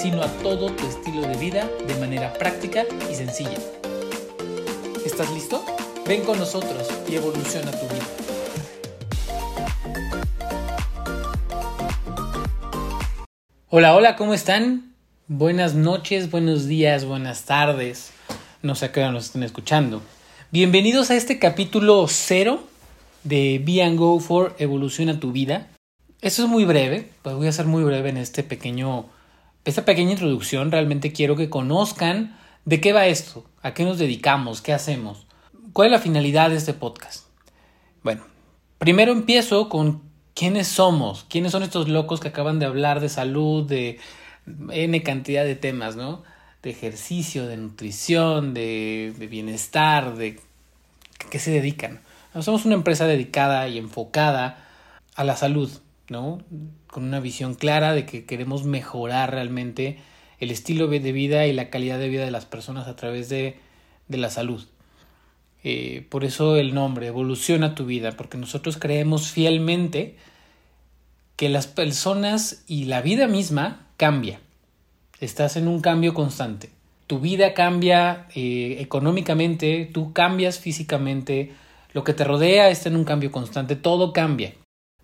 sino a todo tu estilo de vida de manera práctica y sencilla. ¿Estás listo? Ven con nosotros y evoluciona tu vida. Hola, hola, ¿cómo están? Buenas noches, buenos días, buenas tardes. No sé a qué hora nos estén escuchando. Bienvenidos a este capítulo cero de Be and Go for Evoluciona tu vida. Esto es muy breve, pues voy a ser muy breve en este pequeño, esta pequeña introducción. Realmente quiero que conozcan de qué va esto, a qué nos dedicamos, qué hacemos, cuál es la finalidad de este podcast. Bueno, primero empiezo con quiénes somos, quiénes son estos locos que acaban de hablar de salud, de N cantidad de temas, ¿no? De ejercicio, de nutrición, de, bienestar, de qué se dedican. Somos una empresa dedicada y enfocada a la salud, ¿no? Con una visión clara de que queremos mejorar realmente el estilo de vida y la calidad de vida de las personas a través de, de la salud. Eh, por eso el nombre, evoluciona tu vida, porque nosotros creemos fielmente que las personas y la vida misma cambia. Estás en un cambio constante. Tu vida cambia eh, económicamente, tú cambias físicamente, lo que te rodea está en un cambio constante, todo cambia.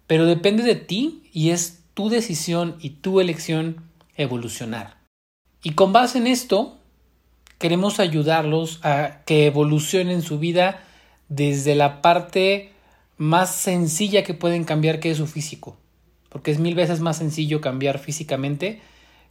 Pero depende de ti y es tu decisión y tu elección evolucionar. Y con base en esto, queremos ayudarlos a que evolucionen su vida desde la parte más sencilla que pueden cambiar, que es su físico porque es mil veces más sencillo cambiar físicamente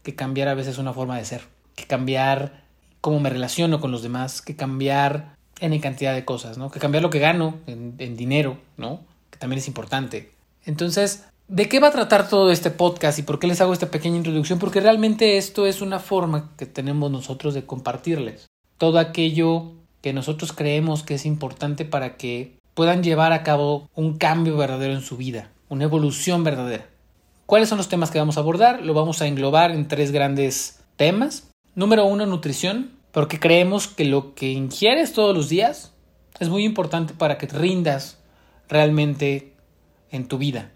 que cambiar a veces una forma de ser, que cambiar cómo me relaciono con los demás, que cambiar en cantidad de cosas, ¿no? Que cambiar lo que gano en, en dinero, ¿no? Que también es importante. Entonces, ¿de qué va a tratar todo este podcast y por qué les hago esta pequeña introducción? Porque realmente esto es una forma que tenemos nosotros de compartirles todo aquello que nosotros creemos que es importante para que puedan llevar a cabo un cambio verdadero en su vida, una evolución verdadera. ¿Cuáles son los temas que vamos a abordar? Lo vamos a englobar en tres grandes temas. Número uno, nutrición, porque creemos que lo que ingieres todos los días es muy importante para que rindas realmente en tu vida.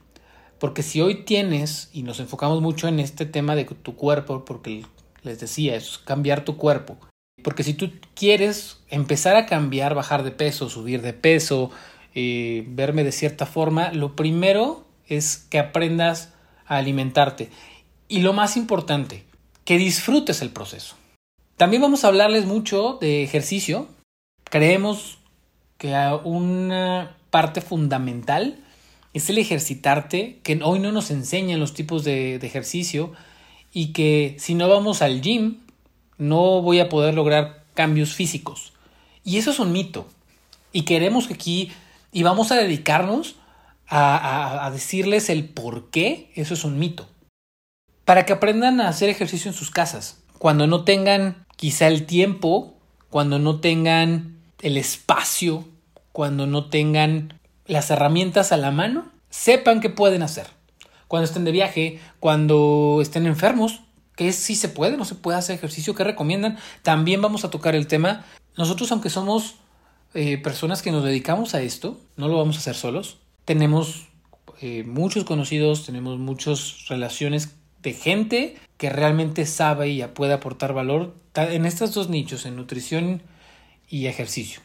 Porque si hoy tienes, y nos enfocamos mucho en este tema de tu cuerpo, porque les decía, es cambiar tu cuerpo. Porque si tú quieres empezar a cambiar, bajar de peso, subir de peso, eh, verme de cierta forma, lo primero es que aprendas alimentarte. Y lo más importante, que disfrutes el proceso. También vamos a hablarles mucho de ejercicio. Creemos que una parte fundamental es el ejercitarte, que hoy no nos enseñan los tipos de, de ejercicio y que si no vamos al gym no voy a poder lograr cambios físicos. Y eso es un mito. Y queremos que aquí, y vamos a dedicarnos a, decirles el por qué, eso es un mito. Para que aprendan a hacer ejercicio en sus casas. Cuando no tengan quizá el tiempo, cuando no tengan el espacio, cuando no tengan las herramientas a la mano, sepan qué pueden hacer. Cuando estén de viaje, cuando estén enfermos, que si se puede, no se puede hacer ejercicio, ¿qué recomiendan? También vamos a tocar el tema. Nosotros, aunque somos eh, personas que nos dedicamos a esto, no lo vamos a hacer solos tenemos eh, muchos conocidos, tenemos muchas relaciones de gente que realmente sabe y puede aportar valor en estos dos nichos, en nutrición y ejercicio.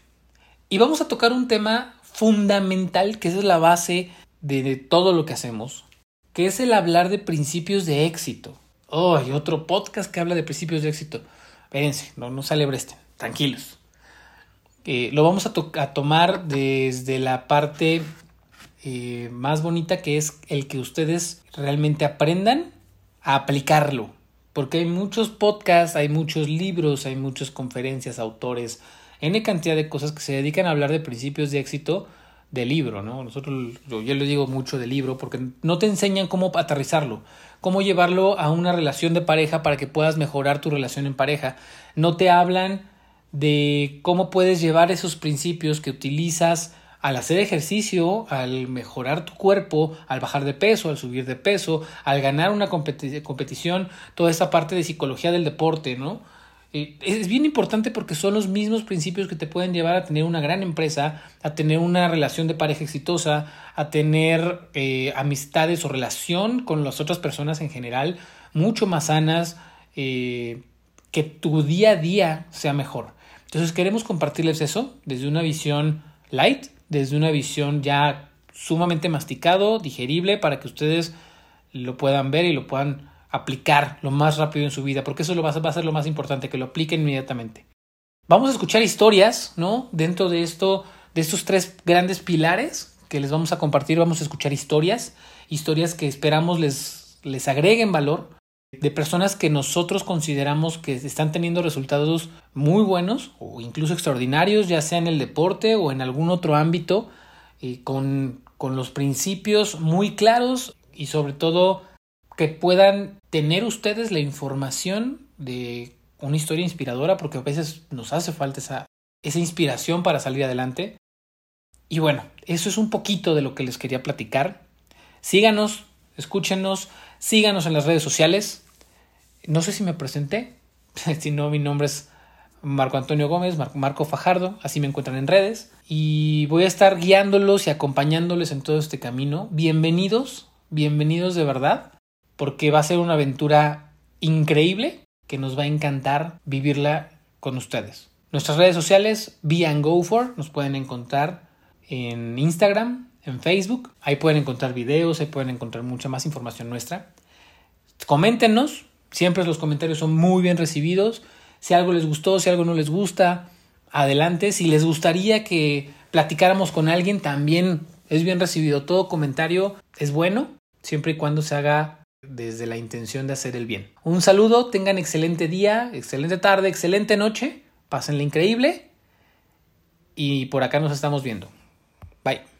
Y vamos a tocar un tema fundamental, que es la base de, todo lo que hacemos, que es el hablar de principios de éxito. Oh, hay otro podcast que habla de principios de éxito. Espérense, no, no celebresten, tranquilos. Eh, lo vamos a, a tomar desde la parte eh, más bonita que es el que ustedes realmente aprendan a aplicarlo. Porque hay muchos podcasts, hay muchos libros, hay muchas conferencias, autores, N cantidad de cosas que se dedican a hablar de principios de éxito de libro, ¿no? Nosotros, yo, yo le digo mucho de libro porque no te enseñan cómo aterrizarlo, cómo llevarlo a una relación de pareja para que puedas mejorar tu relación en pareja. No te hablan de cómo puedes llevar esos principios que utilizas al hacer ejercicio, al mejorar tu cuerpo, al bajar de peso, al subir de peso, al ganar una competición, toda esa parte de psicología del deporte, ¿no? Es bien importante porque son los mismos principios que te pueden llevar a tener una gran empresa, a tener una relación de pareja exitosa, a tener eh, amistades o relación con las otras personas en general mucho más sanas, eh, que tu día a día sea mejor. Entonces queremos compartirles eso desde una visión light, desde una visión ya sumamente masticado, digerible, para que ustedes lo puedan ver y lo puedan aplicar lo más rápido en su vida, porque eso va a ser lo más importante, que lo apliquen inmediatamente. Vamos a escuchar historias, ¿no? Dentro de esto, de estos tres grandes pilares que les vamos a compartir, vamos a escuchar historias, historias que esperamos les, les agreguen valor, de personas que nosotros consideramos que están teniendo resultados muy buenos o incluso extraordinarios, ya sea en el deporte o en algún otro ámbito, y con, con los principios muy claros y sobre todo que puedan tener ustedes la información de una historia inspiradora, porque a veces nos hace falta esa, esa inspiración para salir adelante. Y bueno, eso es un poquito de lo que les quería platicar. Síganos, escúchenos, síganos en las redes sociales. No sé si me presenté, si no, mi nombre es Marco Antonio Gómez, Marco Fajardo, así me encuentran en redes. Y voy a estar guiándolos y acompañándoles en todo este camino. Bienvenidos, bienvenidos de verdad, porque va a ser una aventura increíble que nos va a encantar vivirla con ustedes. Nuestras redes sociales, Be and Go For, nos pueden encontrar en Instagram, en Facebook. Ahí pueden encontrar videos, ahí pueden encontrar mucha más información nuestra. Coméntenos, Siempre los comentarios son muy bien recibidos. Si algo les gustó, si algo no les gusta, adelante. Si les gustaría que platicáramos con alguien, también es bien recibido. Todo comentario es bueno, siempre y cuando se haga desde la intención de hacer el bien. Un saludo, tengan excelente día, excelente tarde, excelente noche, pásenle increíble y por acá nos estamos viendo. Bye.